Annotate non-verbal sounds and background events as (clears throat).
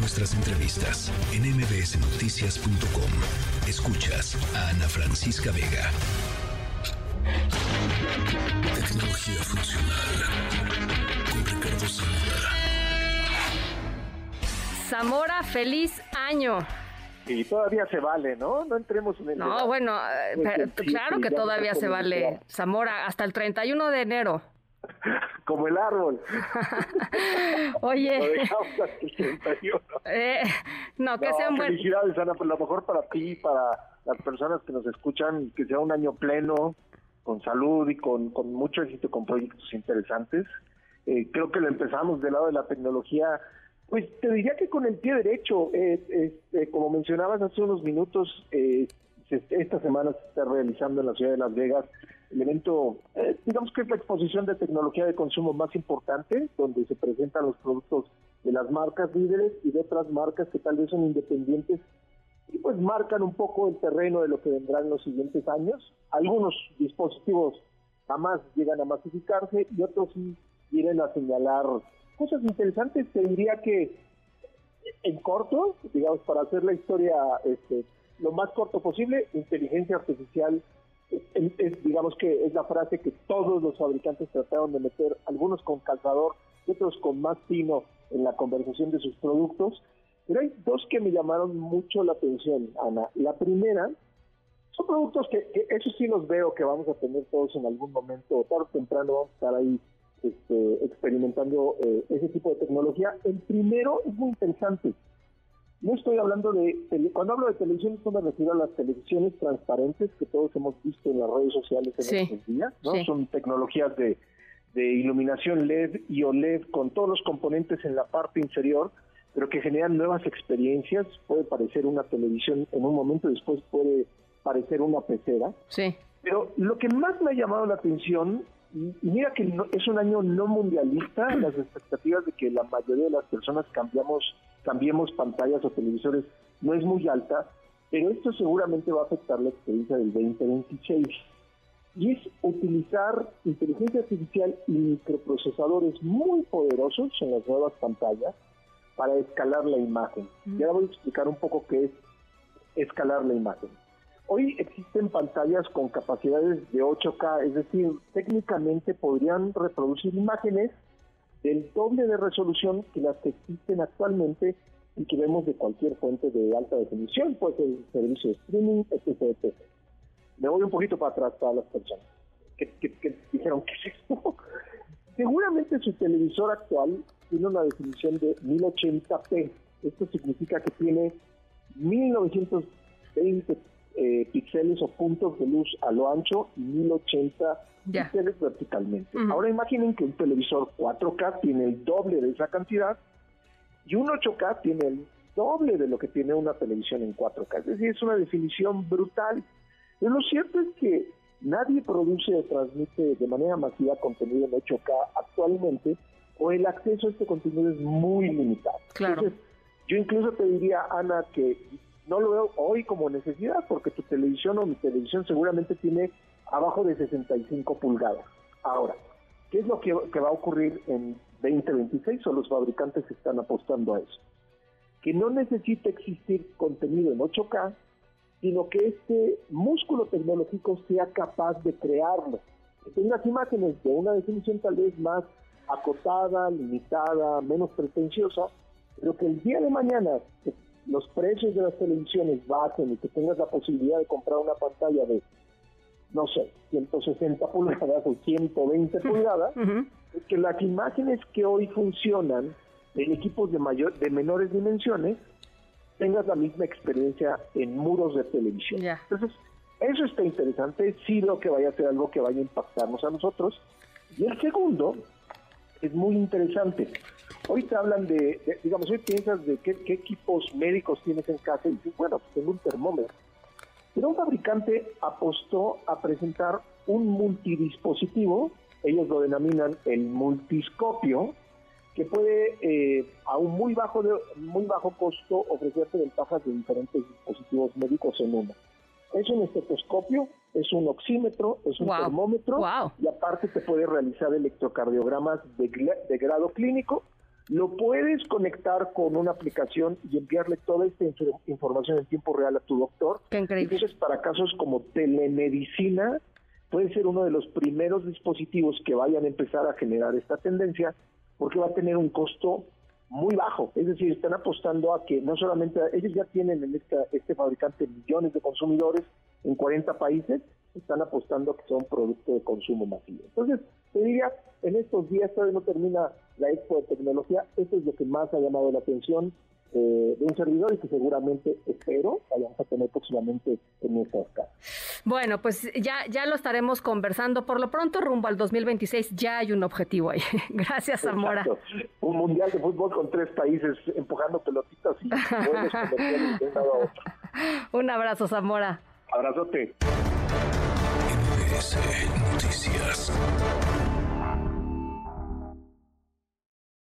nuestras entrevistas en mbsnoticias.com. Escuchas a Ana Francisca Vega. Tecnología funcional con Ricardo Zamora. Zamora, feliz año. Y todavía se vale, ¿no? No entremos en el... No, bueno, eh, claro que todavía se vale. Zamora, hasta el 31 de enero. (laughs) Como el árbol. (laughs) Oye. Eh, no, que sean buenos. Felicidades, Ana, por lo mejor para ti, para las personas que nos escuchan, que sea un año pleno, con salud y con, con mucho éxito, con proyectos interesantes. Eh, creo que lo empezamos del lado de la tecnología, pues te diría que con el pie derecho, eh, este, como mencionabas hace unos minutos, eh, esta semana se está realizando en la ciudad de Las Vegas el evento, eh, digamos que es la exposición de tecnología de consumo más importante, donde se presentan los productos de las marcas líderes y de otras marcas que tal vez son independientes y pues marcan un poco el terreno de lo que vendrá en los siguientes años. Algunos dispositivos jamás llegan a masificarse y otros sí vienen a señalar cosas interesantes. Te diría que en corto, digamos, para hacer la historia este, lo más corto posible, inteligencia artificial es, digamos que es la frase que todos los fabricantes trataron de meter, algunos con calzador, otros con más fino en la conversación de sus productos. Pero hay dos que me llamaron mucho la atención, Ana. La primera, son productos que, eso sí los veo que vamos a tener todos en algún momento, tarde o temprano vamos a estar ahí este, experimentando eh, ese tipo de tecnología. El primero es muy interesante. No estoy hablando de, cuando hablo de televisión, esto me refiero a las televisiones transparentes que todos hemos visto en las redes sociales en estos días, ¿no? Son tecnologías de, iluminación LED y OLED con todos los componentes en la parte inferior, pero que generan nuevas experiencias. Puede parecer una televisión en un momento, después puede parecer una pecera. Sí. Pero lo que más me ha llamado la atención, y mira que es un año no mundialista, (clears throat) las expectativas de que la mayoría de las personas cambiamos cambiemos pantallas o televisores no es muy alta, pero esto seguramente va a afectar la experiencia del 2026. Y es utilizar inteligencia artificial y microprocesadores muy poderosos en las nuevas pantallas para escalar la imagen. Y ahora voy a explicar un poco qué es escalar la imagen. Hoy existen pantallas con capacidades de 8K, es decir, técnicamente podrían reproducir imágenes del doble de resolución que las que existen actualmente y que vemos de cualquier fuente de alta definición, pues el servicio de streaming, etc, Me voy un poquito para atrás para las personas que, dijeron, ¿qué es esto? (laughs) Seguramente su televisor actual tiene una definición de 1080p. Esto significa que tiene 1920 eh, píxeles o puntos de luz a lo ancho y 1080 píxeles verticalmente. Ahora imaginen que un televisor 4K tiene el doble de esa cantidad y un 8K tiene el doble de lo que tiene una televisión en 4K. Es decir, es una definición brutal. Pero lo cierto es que nadie produce o transmite de manera masiva contenido en 8K actualmente o el acceso a este contenido es muy limitado. Claro. yo incluso te diría, Ana, que no lo veo hoy como necesidad, porque tu televisión o mi televisión seguramente tiene abajo de 65 pulgadas. Ahora, ¿qué es lo que, va a ocurrir en 2026 o los fabricantes están apostando a eso? Que no necesita existir contenido en 8K, sino que este músculo tecnológico sea capaz de crearlo. Que tengas imágenes de una definición tal vez más acotada, limitada, menos pretenciosa, pero que el día de mañana los precios de las televisiones bajen y que tengas la posibilidad de comprar una pantalla de, no sé, 160 pulgadas o 120 pulgadas, es que las imágenes que hoy funcionan en equipos de, mayor, de menores dimensiones tengas la misma experiencia en muros de televisión. Entonces, eso está interesante, sí lo que vaya a ser algo que vaya a impactarnos a nosotros. Y el segundo es muy interesante. Hoy te hablan de, digamos, hoy piensas de qué, equipos médicos tienes en casa y dices, bueno, pues tengo un termómetro. Pero un fabricante apostó a presentar un multidispositivo, ellos lo denominan el multiscopio, que puede eh, a un muy bajo, de, muy bajo costo ofrecerte ventajas de diferentes dispositivos médicos en uno. Es un estetoscopio, es un oxímetro, es un termómetro y aparte te puede realizar electrocardiogramas de, de grado clínico lo puedes conectar con una aplicación y enviarle toda esta información en tiempo real a tu doctor. Qué increíble. Entonces, para casos como telemedicina, puede ser uno de los primeros dispositivos que vayan a empezar a generar esta tendencia, porque va a tener un costo muy bajo. Es decir, están apostando a que no solamente ellos ya tienen en esta, este fabricante millones de consumidores en 40 países, están apostando a que sea un producto de consumo masivo. Entonces, te diría, en estos días todavía no termina la expo de tecnología, eso es lo que más ha llamado la atención eh, de un servidor y que seguramente espero vayamos a tener próximamente en nuestras casas. Bueno, pues ya, ya lo estaremos conversando. Por lo pronto, rumbo al 2026, ya hay un objetivo ahí. (laughs) Gracias, Zamora. Un mundial de fútbol con tres países empujando pelotitas y (laughs) buenos de un lado a otro. Un abrazo, Zamora. Abrazote. MBS Noticias.